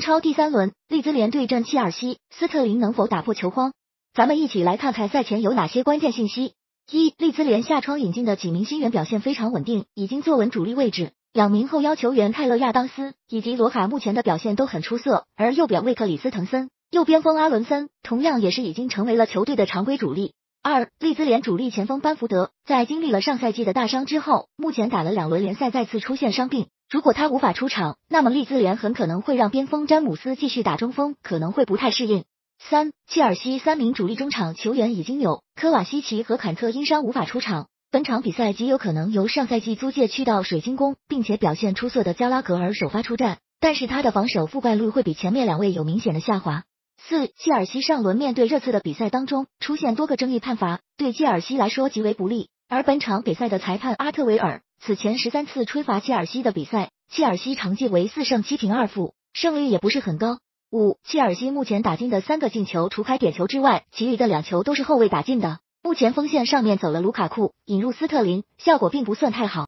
英超第三轮，利兹联对阵切尔西，斯特林能否打破球荒？咱们一起来看看赛前有哪些关键信息。一、利兹联下窗引进的几名新援表现非常稳定，已经坐稳主力位置。两名后腰球员泰勒亚当斯以及罗卡目前的表现都很出色，而右表卫克里斯滕森、右边锋阿伦森同样也是已经成为了球队的常规主力。二、利兹联主力前锋班福德在经历了上赛季的大伤之后，目前打了两轮联赛再次出现伤病，如果他无法出场，那么利兹联很可能会让边锋詹姆斯继续打中锋，可能会不太适应。三，切尔西三名主力中场球员已经有科瓦西奇和坎特因伤无法出场，本场比赛极有可能由上赛季租借去到水晶宫并且表现出色的加拉格尔首发出战，但是他的防守覆盖率会比前面两位有明显的下滑。四，切尔西上轮面对热刺的比赛当中出现多个争议判罚，对切尔西来说极为不利，而本场比赛的裁判阿特维尔此前十三次吹罚切尔西的比赛，切尔西成绩为四胜七平二负，胜率也不是很高。五，切尔西目前打进的三个进球，除开点球之外，其余的两球都是后卫打进的。目前锋线上面走了卢卡库，引入斯特林，效果并不算太好。